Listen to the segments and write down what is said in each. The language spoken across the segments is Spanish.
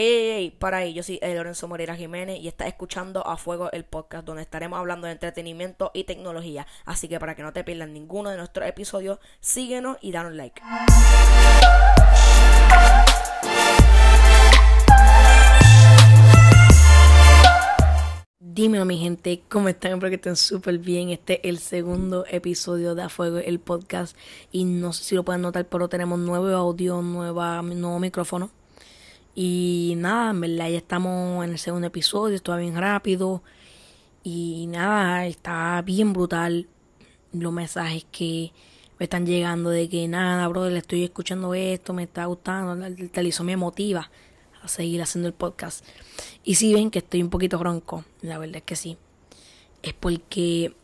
Ey, ey, para ahí, yo soy Lorenzo Moreira Jiménez y estás escuchando A Fuego el podcast donde estaremos hablando de entretenimiento y tecnología. Así que para que no te pierdas ninguno de nuestros episodios, síguenos y danos like. Dímelo mi gente, ¿cómo están? Espero que estén súper bien. Este es el segundo episodio de A Fuego, el podcast. Y no sé si lo pueden notar, pero tenemos nuevo audio, nueva, nuevo micrófono. Y nada, en verdad ya estamos en el segundo episodio, esto va bien rápido. Y nada, está bien brutal los mensajes que me están llegando de que nada, brother, le estoy escuchando esto, me está gustando, el televisor me motiva a seguir haciendo el podcast. Y si ven que estoy un poquito ronco, la verdad es que sí. Es porque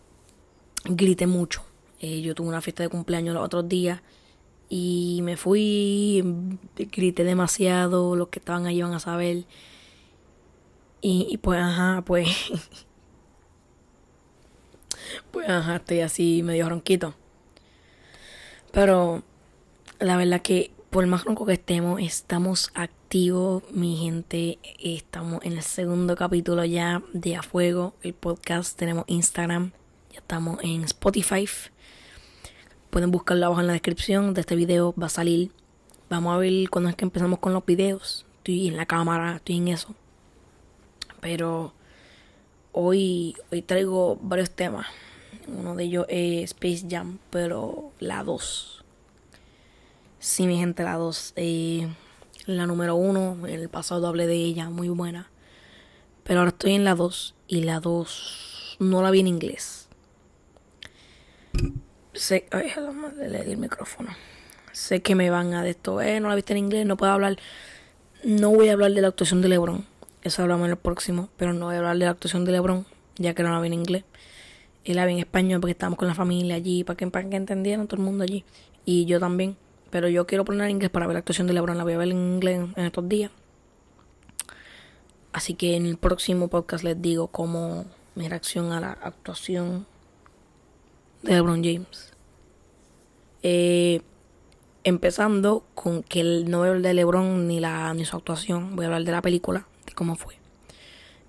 grité mucho. Eh, yo tuve una fiesta de cumpleaños los otros días y me fui, grité demasiado, los que estaban ahí iban a saber. Y, pues, ajá, pues. pues, ajá, estoy así medio ronquito. Pero la verdad que por más ronco que estemos, estamos activos, mi gente. Estamos en el segundo capítulo ya de A Fuego, el podcast. Tenemos Instagram, ya estamos en Spotify. Pueden buscarlo abajo en la descripción de este video, va a salir. Vamos a ver cuando es que empezamos con los videos. Estoy en la cámara, estoy en eso. Pero hoy, hoy traigo varios temas. Uno de ellos es Space Jam, pero la 2. Sí, mi gente, la 2. Eh, la número 1, en el pasado hablé de ella, muy buena. Pero ahora estoy en la 2 y la 2 no la vi en inglés. Sé, ay, le di el micrófono. Sé que me van a de esto, eh, no la viste en inglés, no puedo hablar. No voy a hablar de la actuación de LeBron. Eso hablamos en el próximo, pero no voy a hablar de la actuación de LeBron, ya que no la vi en inglés. Y la vi en español porque estábamos con la familia allí, para que, para que entendieran todo el mundo allí. Y yo también. Pero yo quiero poner en inglés para ver la actuación de LeBron. La voy a ver en inglés en estos días. Así que en el próximo podcast les digo cómo mi reacción a la actuación de LeBron James. Eh, empezando con que no a hablar de LeBron ni, la, ni su actuación, voy a hablar de la película, de cómo fue.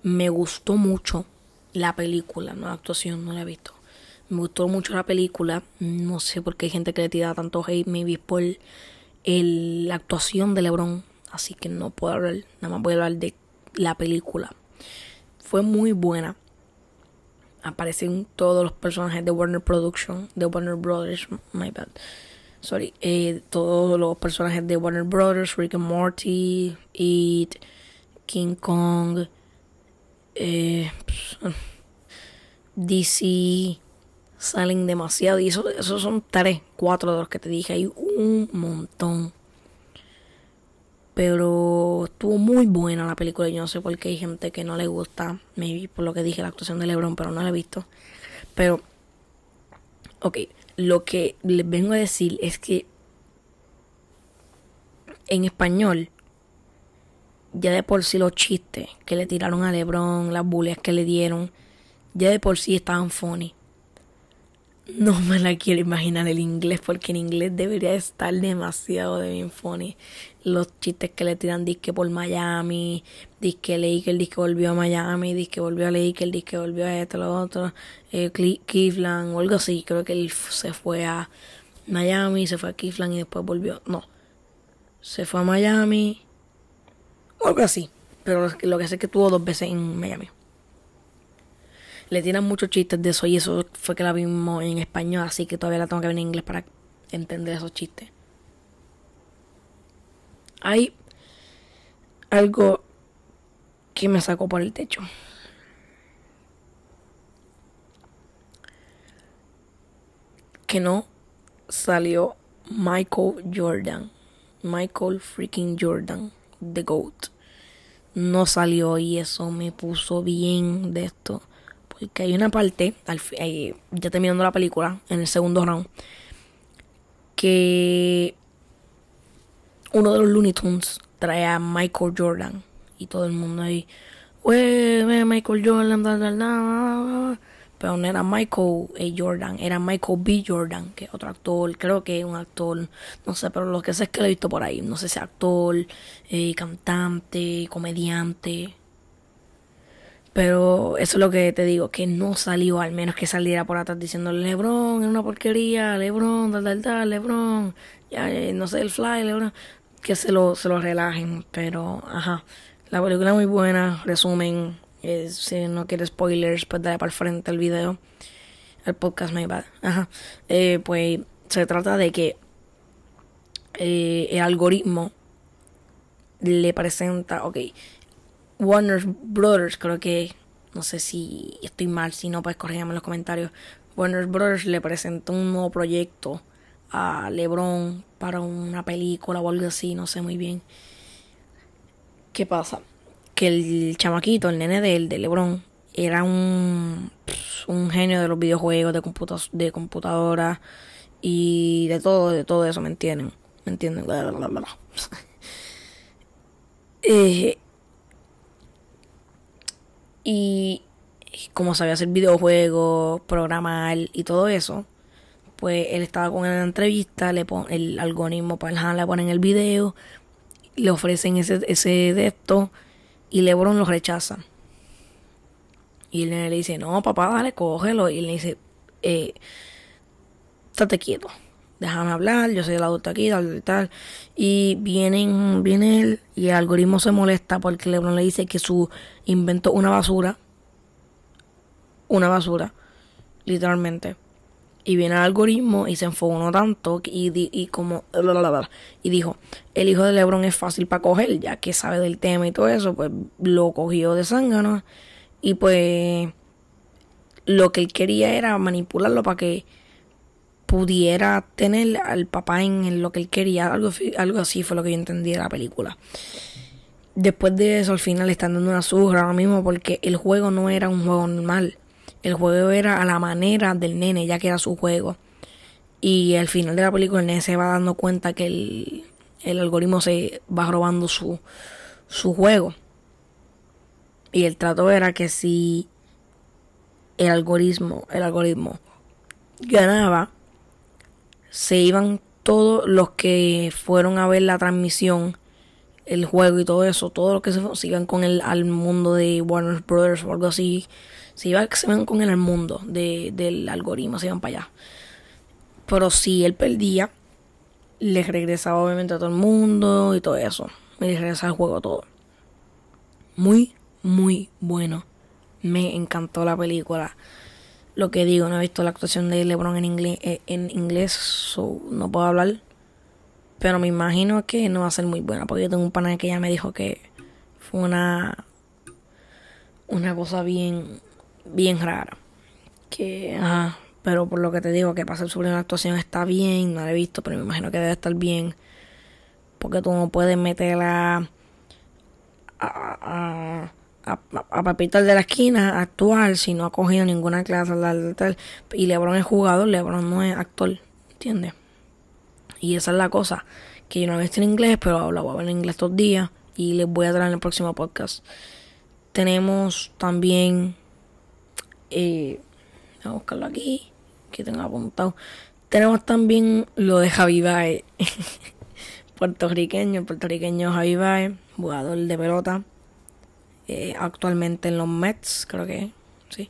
Me gustó mucho la película, no la actuación, no la he visto. Me gustó mucho la película, no sé por qué hay gente que le tira tanto hate, maybe por el, la actuación de LeBron, así que no puedo hablar, nada más voy a hablar de la película. Fue muy buena aparecen todos los personajes de Warner Production, de Warner Brothers, my bad. Sorry, eh, todos los personajes de Warner Brothers, Rick and Morty, It, King Kong, eh, DC, salen demasiado. Y esos eso son tres, cuatro de los que te dije. Hay un montón. Pero estuvo muy buena la película. Yo no sé por qué hay gente que no le gusta. Maybe por lo que dije la actuación de LeBron, pero no la he visto. Pero, ok, lo que les vengo a decir es que en español, ya de por sí los chistes que le tiraron a LeBron, las bullies que le dieron, ya de por sí estaban funny no me la quiero imaginar el inglés porque en inglés debería estar demasiado de bien funny. Los chistes que le tiran disque por Miami, disque Laker, disque volvió a Miami, disque volvió a Laker, disque volvió a esto, lo otro, eh, o algo así. Creo que él se fue a Miami, se fue a Cleveland y después volvió. No, se fue a Miami o algo así. Pero lo que sé es que tuvo dos veces en Miami le tiran muchos chistes de eso y eso fue que la vimos en español, así que todavía la tengo que ver en inglés para entender esos chistes. Hay algo que me sacó por el techo. Que no salió Michael Jordan. Michael freaking Jordan, The GOAT. No salió y eso me puso bien de esto. Porque hay una parte, al, eh, ya terminando la película, en el segundo round, que uno de los Looney Tunes trae a Michael Jordan. Y todo el mundo ahí, wey, Michael Jordan, Pero no era Michael A. Jordan, era Michael B. Jordan, que es otro actor, creo que es un actor, no sé, pero lo que sé es que lo he visto por ahí, no sé si actor, eh, cantante, comediante. Pero eso es lo que te digo, que no salió, al menos que saliera por atrás diciendo Lebron es una porquería, Lebron, tal, tal, tal, Lebron, ya, eh, no sé, el fly, Lebron, que se lo, se lo relajen, pero, ajá, la película es muy buena, resumen, eh, si no quieres spoilers, pues dale para el frente el video, el podcast, my bad, ajá, eh, pues se trata de que el algoritmo le presenta, ok, Warner Brothers, creo que, no sé si estoy mal, si no, puedes corregirme en los comentarios. Warner Brothers le presentó un nuevo proyecto a LeBron para una película o algo así, no sé muy bien. ¿Qué pasa? Que el chamaquito, el nene de él, de LeBron, era un, un genio de los videojuegos, de, computa de computadora y de todo, de todo eso, ¿me entienden? ¿Me entienden? eh, y como sabía hacer videojuegos, programar y todo eso, pues él estaba con él en la entrevista, le pone el algoritmo para el le ponen el video, le ofrecen ese, ese de esto y LeBron lo rechaza. Y él le dice, no, papá, dale, cógelo. Y él le dice, eh, estate quieto, déjame hablar, yo soy el adulto aquí, tal, tal. Y vienen, viene él y el algoritmo se molesta porque LeBron le dice que su invento una basura. Una basura, literalmente. Y viene el algoritmo y se enfocó tanto y, y como... Y dijo, el hijo de Lebron es fácil para coger, ya que sabe del tema y todo eso, pues lo cogió de zángano. Y pues lo que él quería era manipularlo para que pudiera tener al papá en lo que él quería. Algo, algo así fue lo que yo entendí de la película. Después de eso, al final están dando una surra ahora mismo porque el juego no era un juego normal. El juego era a la manera del nene, ya que era su juego. Y al final de la película el nene se va dando cuenta que el, el algoritmo se va robando su, su juego. Y el trato era que si el algoritmo, el algoritmo ganaba, se iban todos los que fueron a ver la transmisión, el juego y todo eso, todos los que se, iban con él al mundo de Warner Brothers o algo así, se iban, se iban con él al mundo del algoritmo, se iban para allá. Pero si él perdía, le regresaba obviamente a todo el mundo y todo eso. Me regresaba al juego todo. Muy, muy bueno. Me encantó la película lo que digo, no he visto la actuación de LeBron en inglés, eh, en inglés no puedo hablar. Pero me imagino que no va a ser muy buena, porque yo tengo un pana que ya me dijo que fue una una cosa bien bien rara. Que ajá, pero por lo que te digo que para ser sobre una actuación está bien, no la he visto, pero me imagino que debe estar bien. Porque tú no puedes a, a, Papito el de la esquina actual si no ha cogido ninguna clase y Lebron es jugador, Lebron no es actor, ¿entiendes? Y esa es la cosa, que yo no he visto en inglés, pero lo voy a en inglés estos días y les voy a traer en el próximo podcast. Tenemos también, eh, voy a buscarlo aquí, que tengo apuntado. Tenemos también lo de Javi Baez, puertorriqueño, el puertorriqueño Javi Baez, jugador de pelota eh, actualmente en los Mets, creo que sí.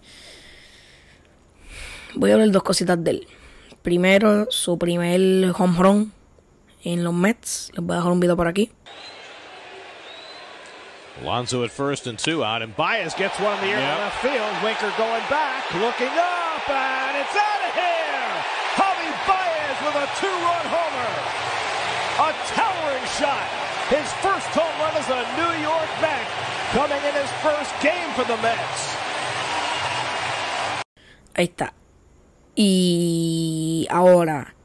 Voy a hablar dos cositas de él. Primero, su primer home run en los Mets. Les voy a dejar un video por aquí. Alonso at first and two out, and Baez gets one in the air yep. left field. Winker going back, looking up, and it's out of here. Javi Baez with a two-run homer. A towering shot. His first home run as a New York Met coming in his first game for the Mets. Ahí está. Y ahora,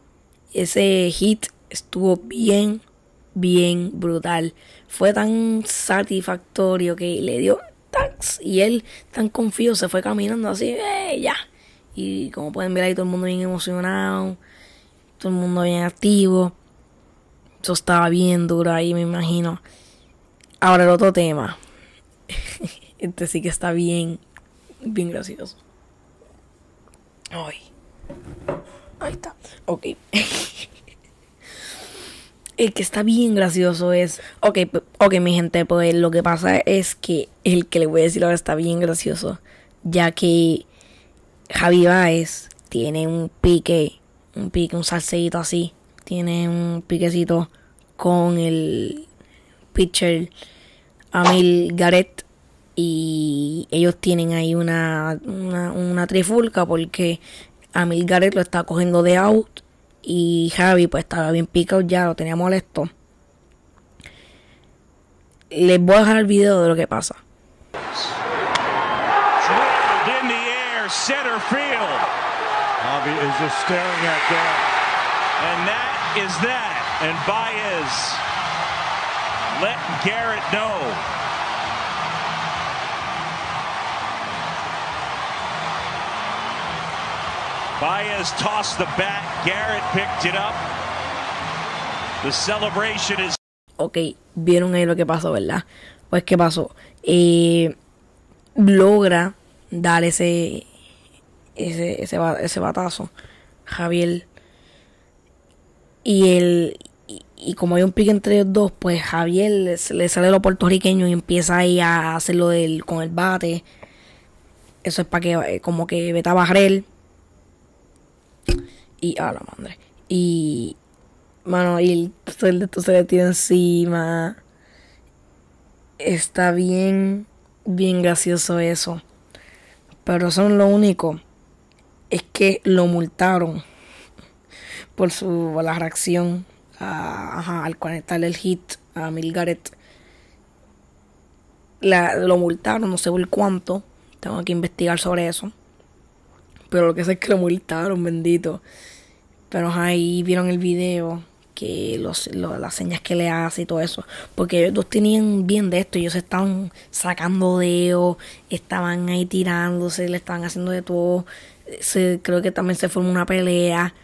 ese hit estuvo bien, bien brutal. Fue tan satisfactorio que le dio tax y él tan confío se fue caminando así, eh, ya. Y como pueden ver ahí todo el mundo bien emocionado, todo el mundo bien activo. Eso estaba bien duro ahí, me imagino. Ahora el otro tema. este sí que está bien, bien gracioso. Ay. Ahí está. Ok. el que está bien gracioso es. Ok, ok, mi gente, pues lo que pasa es que el que le voy a decir ahora está bien gracioso. Ya que Javi Baez tiene un pique, un pique, un salseíto así. Tiene un piquecito con el pitcher Amil Garrett y ellos tienen ahí una, una, trifulca porque Amil Garrett lo está cogiendo de out y Javi pues estaba bien picado ya, lo tenía molesto. Les voy a dejar el video de lo que pasa. Javi is just staring at that. And that is that. And Baez let Garrett know Baez tossed the bat. Garrett picked it up. The celebration is. Ok, vieron ahí lo que pasó, ¿verdad? Pues, ¿qué pasó? Eh, logra dar ese, ese, ese, ese batazo. Javier. Y el. Y, como hay un pique entre ellos dos, pues Javier le, le sale lo puertorriqueño y empieza ahí a hacerlo del, con el bate. Eso es para que, eh, como que vete a barrer y a la madre. Y, mano, y el de se le tira encima. Está bien, bien gracioso eso. Pero son lo único. Es que lo multaron por su la reacción al conectarle el hit a Milgaret. La, lo multaron, no sé por cuánto. Tengo que investigar sobre eso. Pero lo que sé es que lo multaron, bendito. Pero ahí vieron el video, que los, las señas que le hace y todo eso. Porque ellos dos tenían bien de esto, ellos estaban sacando dedos, estaban ahí tirándose, le estaban haciendo de todo. Se, creo que también se formó una pelea.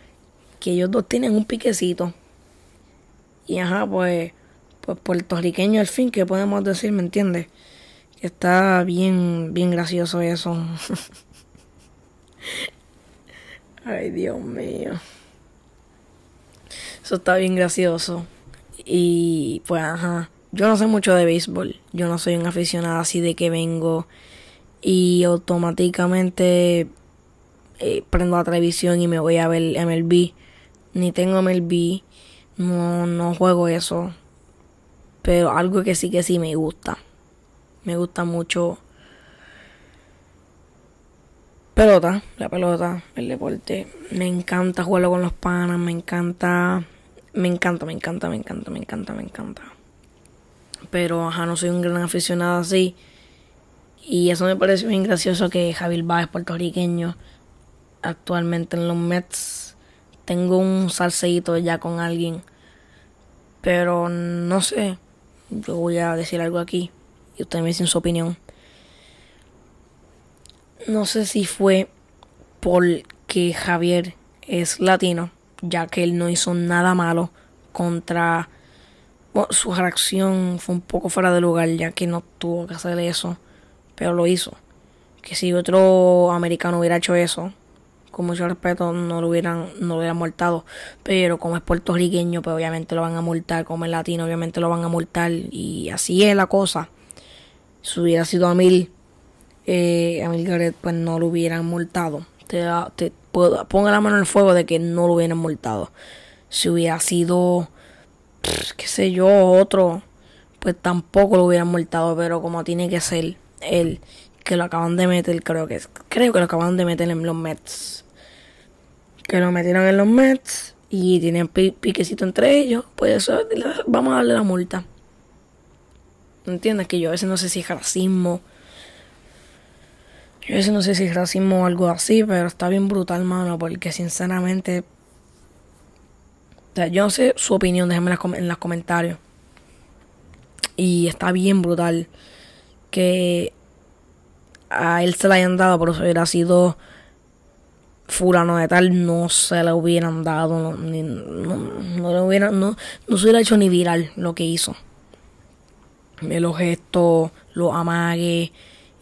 Que ellos dos tienen un piquecito. Y ajá, pues, pues puertorriqueño al fin, que podemos decir, ¿me entiendes? Que está bien, bien gracioso eso. Ay, Dios mío. Eso está bien gracioso. Y pues, ajá. Yo no sé mucho de béisbol. Yo no soy un aficionado así de que vengo y automáticamente eh, prendo la televisión y me voy a ver MLB. Ni tengo MLB. No, no juego eso. Pero algo que sí que sí me gusta. Me gusta mucho pelota, la pelota, el deporte. Me encanta jugarlo con los panas, me encanta, me encanta, me encanta, me encanta, me encanta, me encanta. Pero ajá, no soy un gran aficionado así. Y eso me parece bien gracioso que Javier Báez, puertorriqueño, actualmente en los Mets. Tengo un salseíto ya con alguien. Pero no sé. Yo voy a decir algo aquí. Y ustedes me dicen su opinión no sé si fue porque Javier es latino, ya que él no hizo nada malo contra... Bueno, su reacción fue un poco fuera de lugar, ya que no tuvo que hacer eso, pero lo hizo. Que si otro americano hubiera hecho eso, con mucho respeto, no lo hubieran, no lo hubieran multado. Pero como es puertorriqueño, pues obviamente lo van a multar. Como es latino, obviamente lo van a multar. Y así es la cosa. Si hubiera sido a mil, eh, a Garrett pues no lo hubieran multado. Te, te puedo, ponga la mano en el fuego de que no lo hubieran multado. Si hubiera sido, qué sé yo, otro, pues tampoco lo hubieran multado. Pero como tiene que ser él, que lo acaban de meter, creo que creo que lo acaban de meter en los Mets. Que lo metieron en los Mets y tienen piquecito entre ellos, pues vamos a darle la multa. ¿Entiendes? Que yo a veces no sé si es racismo yo no sé si es racismo o algo así, pero está bien brutal, mano, porque sinceramente... Yo no sé su opinión, déjenme en los comentarios. Y está bien brutal que a él se le hayan dado, pero si hubiera sido fulano de tal, no se le hubieran dado, no, no, le hubieran, no, no se hubiera hecho ni viral lo que hizo. Los gestos, los amagues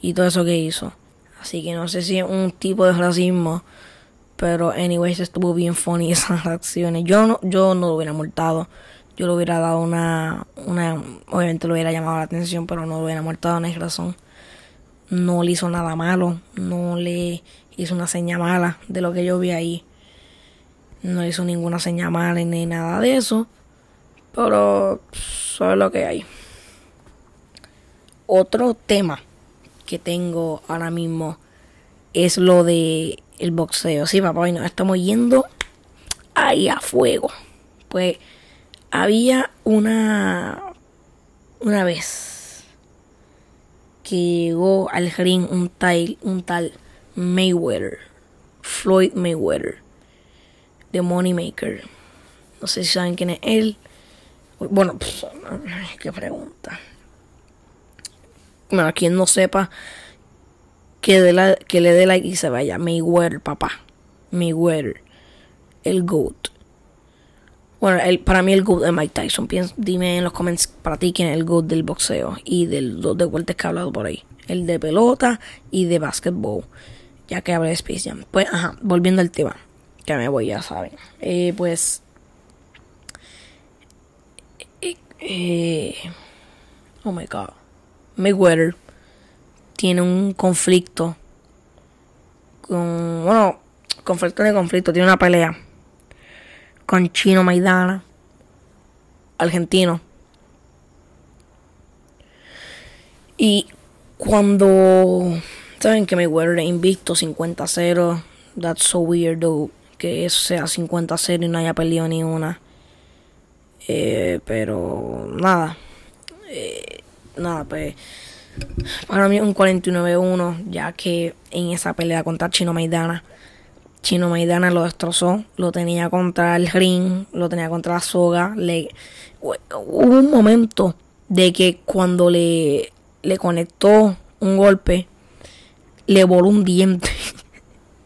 y todo eso que hizo. Así que no sé si es un tipo de racismo Pero, anyways, estuvo bien funny esas reacciones. Yo no, yo no lo hubiera multado. Yo le hubiera dado una, una. Obviamente lo hubiera llamado la atención, pero no lo hubiera multado, no hay razón. No le hizo nada malo. No le hizo una seña mala de lo que yo vi ahí. No hizo ninguna seña mala ni nada de eso. Pero, eso es lo que hay. Otro tema que tengo ahora mismo es lo de el boxeo. Sí, papá, y nos estamos yendo ahí a fuego. Pues había una una vez que llegó al ring un tal un tal Mayweather, Floyd Mayweather, The Moneymaker. No sé si saben quién es él. Bueno, pues, qué pregunta. Bueno, quien no sepa, que, le dé like y se vaya. Mayweather, papá. Mayweather. El GOAT. Bueno, el, para mí el GOAT de Mike Tyson. dime en los comments para ti quién es el GOAT del boxeo y de vueltas que he hablado por ahí. El de pelota y de basketball. Que hablé de Space Jam. Pues, ajá, volviendo al tema. Que me voy, ya saben. Eh, pues. Eh, eh, oh my god. Mayweather tiene un conflicto con, bueno, conflicto de conflicto, tiene una pelea con Chino Maidana, argentino. Y cuando saben que Mayweather es invicto 50-0, that's so weird though, que eso sea 50-0 y no haya peleado ni una. Eh, pero nada, eh, nada, pues para mí un 49-1, ya que en esa pelea contra Chino Maidana, Chino Maidana lo destrozó, lo tenía contra el ring, lo tenía contra la soga. Le, hubo un momento de que cuando le, le conectó un golpe, le voló un diente.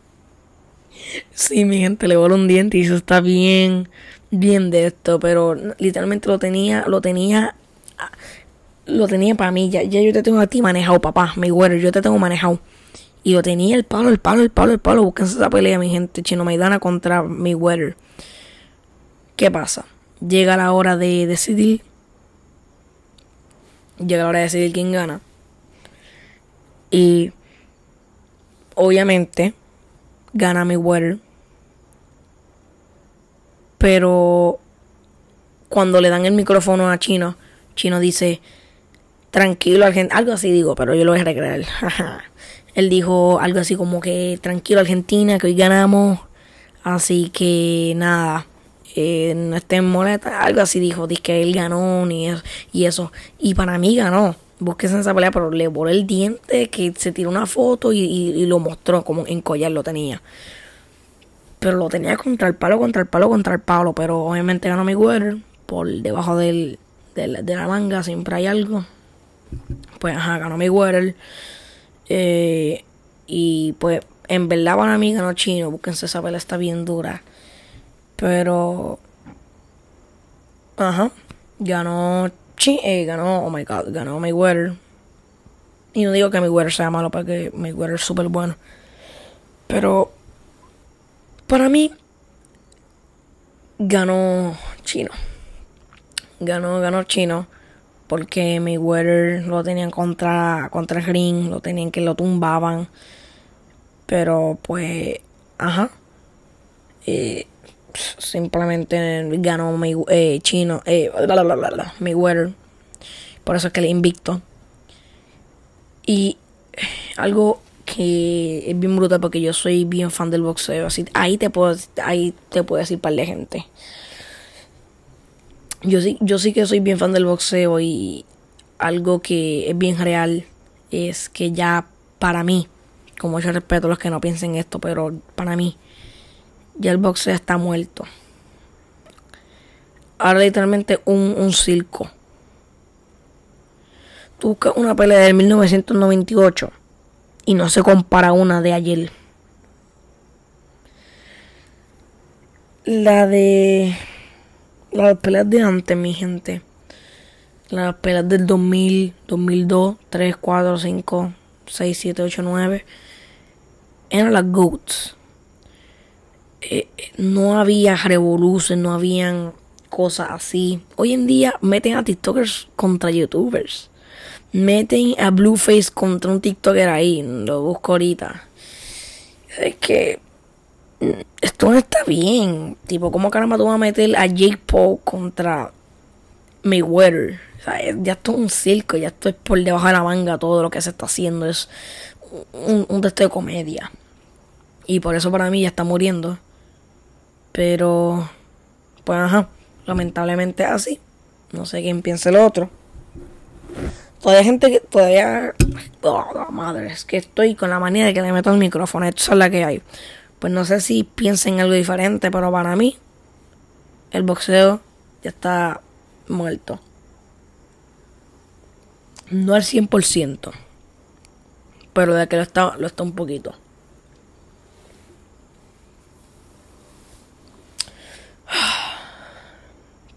sí, mi gente, le voló un diente y eso está bien, bien de esto, pero literalmente lo tenía, lo tenía lo tenía para mí. Ya, yo te tengo a ti manejado, papá. Mi güero, yo te tengo manejado. Y lo tenía el palo, el palo, el palo, el palo. Búsquense esa pelea, mi gente. Chino Maidana contra mi güero. ¿Qué pasa? Llega la hora de decidir. Llega la hora de decidir quién gana. Y obviamente gana mi güero. Pero cuando le dan el micrófono a Chino, Chino dice, tranquilo, algo así digo, pero yo lo voy a recrear. Él dijo algo así como que tranquilo Argentina, que hoy ganamos, así que nada, eh, no estén molestos, algo así dijo, dice que él ganó y eso, y para mí ganó. Búsquese en esa pelea, pero le voló el diente, que se tiró una foto y, lo mostró como en collar lo tenía. Pero lo tenía contra el palo, contra el palo, contra el palo. Pero obviamente ganó mi Mayweather. Por debajo del, de la manga siempre hay algo. Pues ajá, ganó Mayweather. Eh, y pues en verdad para mí ganó Chino. Búsquense esa pelea, está bien dura. Pero. Ajá. Ganó. Eh, ganó. Oh my god. Ganó Mayweather. Y no digo que Mayweather sea malo, porque Mayweather es súper bueno. Pero. Para mí. Ganó Chino. Ganó, ganó Chino porque Mayweather lo tenían contra, contra ring, lo tenían que lo tumbaban. Pero pues, ajá. Eh, simplemente ganó mi eh, Chino, eh, Mayweather. Por eso es que le invicto. Y algo que es bien brutal porque yo soy bien fan del boxeo. Así, ahí te puedo, ahí te puedo decir par de gente yo sí, yo sí que soy bien fan del boxeo y algo que es bien real es que ya para mí, con mucho respeto a los que no piensen esto, pero para mí, ya el boxeo está muerto. Ahora literalmente un, un circo. Tú buscas una pelea del 1998 y no se compara una de ayer. La de las peleas de antes, mi gente. Las peleas del 2000, 2002, 3, 4, 5, 6, 7, 8, 9. Eran las GOATs. Eh, no había revoluciones, no habían cosas así. Hoy en día meten a TikTokers contra YouTubers. Meten a Blueface contra un TikToker ahí. Lo busco ahorita. Es que mm, esto no está bien. Tipo, ¿cómo caramba tú vas a meter a Jake Paul contra Mayweather? O sea, ya esto es un circo, ya esto es por debajo de la manga todo lo que se está haciendo. Es un, un texto de comedia. Y por eso para mí ya está muriendo. Pero, pues ajá, lamentablemente es así. No sé quién piensa el otro. Todavía gente que todavía... Oh, madre, es que estoy con la manía de que le meto el micrófono. Esto es la que hay. Pues no sé si piensen algo diferente, pero para mí el boxeo ya está muerto. No al 100%, pero de que lo está, lo está un poquito.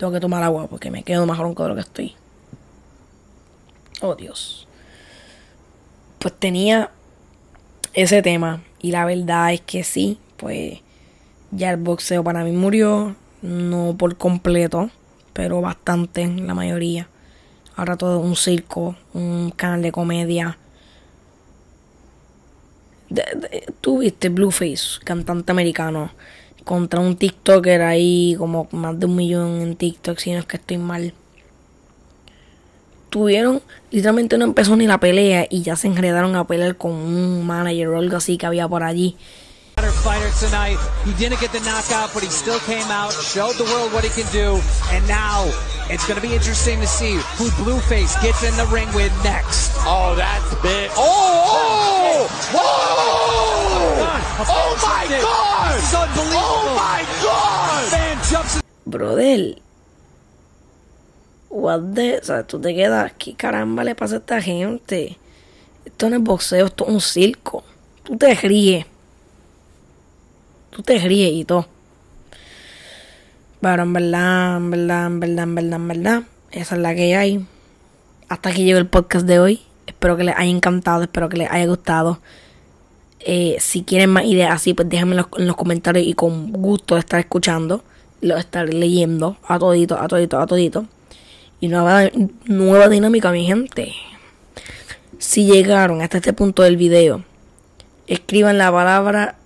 Tengo que tomar agua porque me quedo más ronco de lo que estoy. Oh Dios. Pues tenía ese tema. Y la verdad es que sí, pues ya el boxeo para mí murió. No por completo, pero bastante, la mayoría. Ahora todo un circo, un canal de comedia. Viste Blueface, cantante americano contra un TikToker ahí, como más de un millón en TikTok, si no es que estoy mal. Tuvieron, literalmente no empezó ni la pelea y ya se enredaron a pelear con un manager o algo así que había por allí. fighter tonight. He didn't get the knockout, but he still came out, showed the world what he can do, and now it's going to be interesting to see who Blueface gets in the ring with next. Oh, that's big. Oh, oh, whoa! Oh my God! Unbelievable! Oh my God! Man jumps. Brother. What the, o sea, tú te quedas, ¿qué caramba le pasa a esta gente? Esto no es boxeo, esto es un circo. Tú te ríes. tú te ríes y todo. Pero en verdad, en verdad, en verdad, en verdad, en verdad, esa es la que hay. Hasta aquí llegó el podcast de hoy. Espero que les haya encantado, espero que les haya gustado. Eh, si quieren más ideas así, pues déjenme en los, comentarios y con gusto estar escuchando. Lo estaré leyendo a todito, a todito, a todito. Y nueva, nueva dinámica, mi gente. Si llegaron hasta este punto del video, escriban la palabra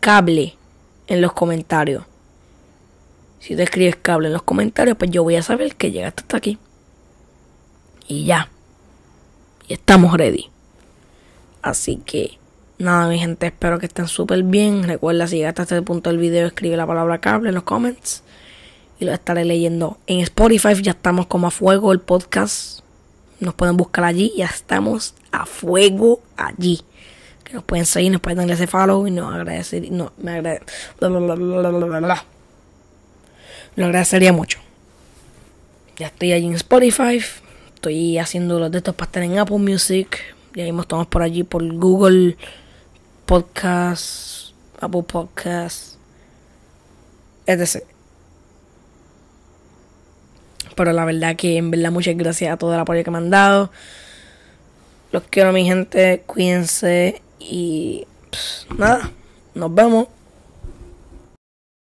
cable en los comentarios. Si te escribes cable en los comentarios, pues yo voy a saber que llegaste hasta aquí. Y ya. Y estamos ready. Así que, nada, mi gente, espero que estén súper bien. Recuerda, si llegaste hasta este punto del video, escribe la palabra cable en los comments. Y lo estaré leyendo. En Spotify ya estamos como a fuego el podcast. Nos pueden buscar allí. Ya estamos a fuego allí nos pueden seguir, nos pueden darle ese follow y nos agradecer, no, me lo agradecería mucho. Ya estoy allí en Spotify, estoy haciendo los de estos para estar en Apple Music, ya mismo estamos por allí por Google Podcast, Apple Podcast, etc. Pero la verdad que en verdad muchas gracias a todo el apoyo que me han dado. Los quiero mi gente, cuídense y nada, nos vemos.